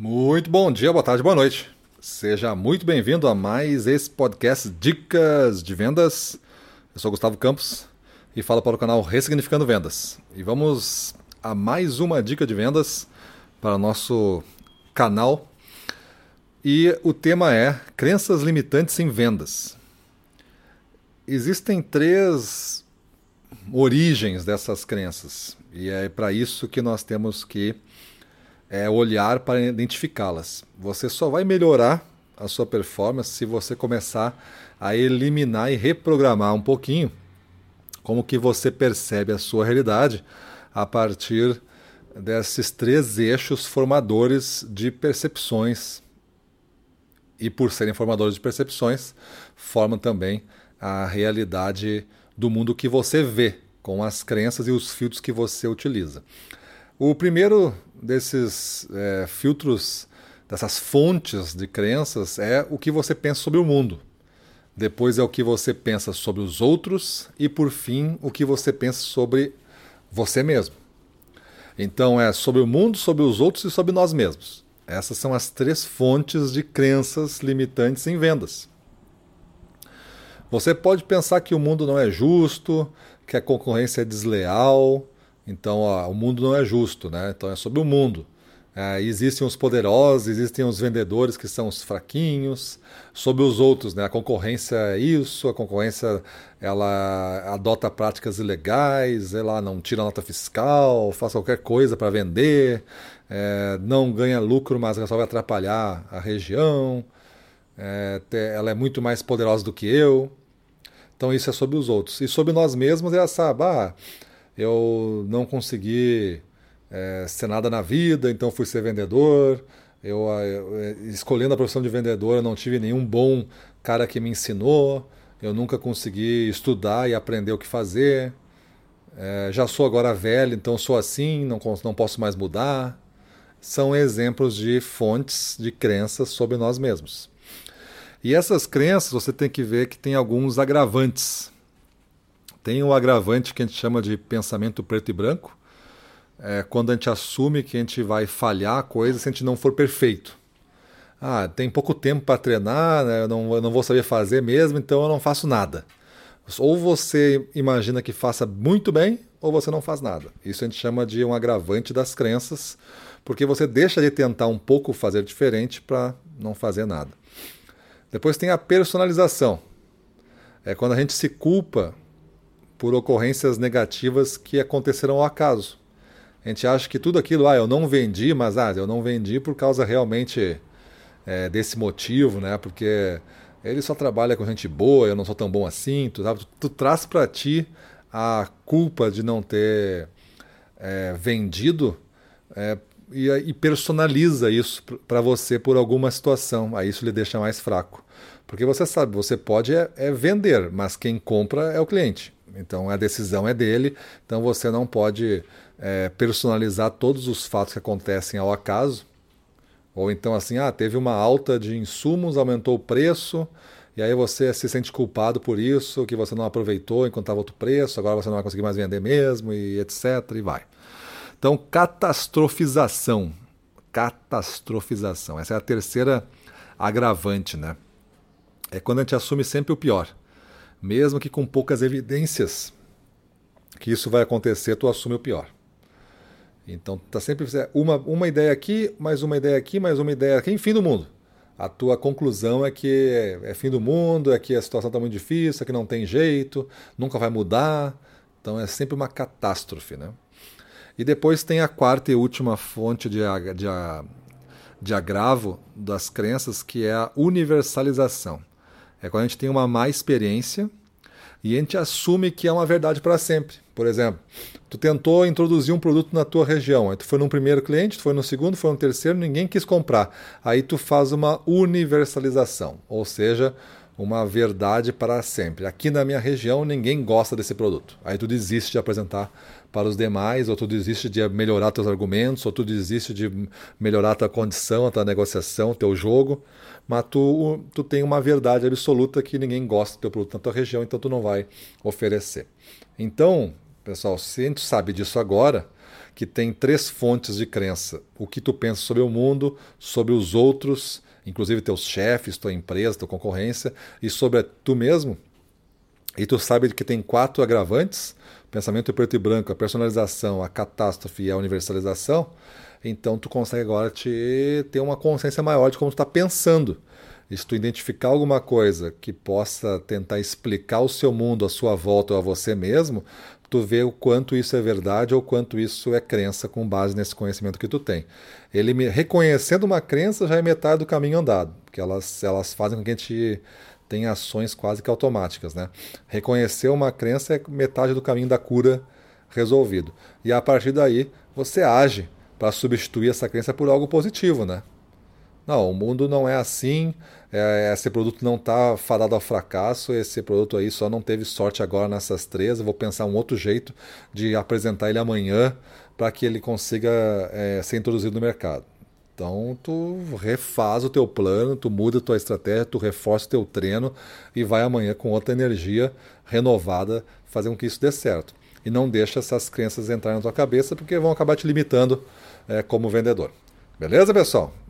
Muito bom dia, boa tarde, boa noite. Seja muito bem-vindo a mais esse podcast Dicas de Vendas. Eu sou Gustavo Campos e falo para o canal Ressignificando Vendas. E vamos a mais uma dica de vendas para o nosso canal. E o tema é crenças limitantes em vendas. Existem três origens dessas crenças e é para isso que nós temos que é olhar para identificá-las. Você só vai melhorar a sua performance se você começar a eliminar e reprogramar um pouquinho como que você percebe a sua realidade a partir desses três eixos formadores de percepções. E por serem formadores de percepções, formam também a realidade do mundo que você vê, com as crenças e os filtros que você utiliza. O primeiro desses é, filtros, dessas fontes de crenças, é o que você pensa sobre o mundo. Depois é o que você pensa sobre os outros e, por fim, o que você pensa sobre você mesmo. Então é sobre o mundo, sobre os outros e sobre nós mesmos. Essas são as três fontes de crenças limitantes em vendas. Você pode pensar que o mundo não é justo, que a concorrência é desleal, então, ó, o mundo não é justo, né? Então é sobre o mundo. É, existem os poderosos, existem os vendedores que são os fraquinhos, sobre os outros, né? A concorrência é isso, a concorrência ela adota práticas ilegais, ela não tira nota fiscal, faz qualquer coisa para vender, é, não ganha lucro, mas vai atrapalhar a região, é, ela é muito mais poderosa do que eu. Então isso é sobre os outros. E sobre nós mesmos é essa, ah, eu não consegui é, ser nada na vida, então fui ser vendedor. Eu, eu, é, escolhendo a profissão de vendedor, eu não tive nenhum bom cara que me ensinou. Eu nunca consegui estudar e aprender o que fazer. É, já sou agora velho, então sou assim, não, não posso mais mudar. São exemplos de fontes de crenças sobre nós mesmos. E essas crenças você tem que ver que tem alguns agravantes. Tem o agravante que a gente chama de pensamento preto e branco, é quando a gente assume que a gente vai falhar a coisa se a gente não for perfeito. Ah, tem pouco tempo para treinar, né? eu, não, eu não vou saber fazer mesmo, então eu não faço nada. Ou você imagina que faça muito bem, ou você não faz nada. Isso a gente chama de um agravante das crenças, porque você deixa de tentar um pouco fazer diferente para não fazer nada. Depois tem a personalização. É quando a gente se culpa por ocorrências negativas que aconteceram ao acaso. A gente acha que tudo aquilo, ah, eu não vendi, mas ah, eu não vendi por causa realmente é, desse motivo, né? Porque ele só trabalha com gente boa, eu não sou tão bom assim. Tu, tu, tu traz para ti a culpa de não ter é, vendido é, e, e, personaliza isso para você por alguma situação. Aí isso lhe deixa mais fraco. Porque você sabe, você pode é, é vender, mas quem compra é o cliente. Então a decisão é dele, então você não pode é, personalizar todos os fatos que acontecem ao acaso. Ou então assim, ah, teve uma alta de insumos, aumentou o preço, e aí você se sente culpado por isso, que você não aproveitou enquanto estava outro preço, agora você não vai conseguir mais vender mesmo, e etc. e vai. Então, catastrofização. Catastrofização. Essa é a terceira agravante, né? É quando a gente assume sempre o pior mesmo que com poucas evidências que isso vai acontecer, tu assume o pior. Então tá sempre uma, uma ideia aqui, mais uma ideia aqui, mais uma ideia aqui, enfim do mundo. A tua conclusão é que é, é fim do mundo, é que a situação está muito difícil, é que não tem jeito, nunca vai mudar. Então é sempre uma catástrofe, né? E depois tem a quarta e última fonte de, de, de agravo das crenças, que é a universalização. É quando a gente tem uma má experiência e a gente assume que é uma verdade para sempre. Por exemplo, tu tentou introduzir um produto na tua região, aí tu foi no primeiro cliente, tu foi no segundo, foi no terceiro, ninguém quis comprar. Aí tu faz uma universalização, ou seja, uma verdade para sempre. Aqui na minha região ninguém gosta desse produto. Aí tu desiste de apresentar para os demais, ou tu desiste de melhorar teus argumentos, ou tu desiste de melhorar tua condição, tua negociação, teu jogo, mas tu, tu tem uma verdade absoluta que ninguém gosta do teu produto na tua região, então tu não vai oferecer. Então, pessoal, se a gente sabe disso agora, que tem três fontes de crença: o que tu pensa sobre o mundo, sobre os outros, inclusive teus chefes, tua empresa, tua concorrência, e sobre tu mesmo. E tu sabe que tem quatro agravantes: pensamento preto e branco, a personalização, a catástrofe e a universalização. Então tu consegue agora te ter uma consciência maior de como tu está pensando. E se tu identificar alguma coisa que possa tentar explicar o seu mundo, a sua volta ou a você mesmo, tu vê o quanto isso é verdade ou quanto isso é crença com base nesse conhecimento que tu tem. Ele me, reconhecendo uma crença já é metade do caminho andado, porque elas, elas fazem com que a gente tenha ações quase que automáticas. Né? Reconhecer uma crença é metade do caminho da cura resolvido. E a partir daí você age para substituir essa crença por algo positivo, né? Não, o mundo não é assim, é, esse produto não está fadado ao fracasso, esse produto aí só não teve sorte agora nessas três, eu vou pensar um outro jeito de apresentar ele amanhã para que ele consiga é, ser introduzido no mercado. Então tu refaz o teu plano, tu muda a tua estratégia, tu reforça o teu treino e vai amanhã com outra energia renovada fazer com que isso dê certo. E não deixa essas crenças entrarem na tua cabeça porque vão acabar te limitando é, como vendedor. Beleza, pessoal?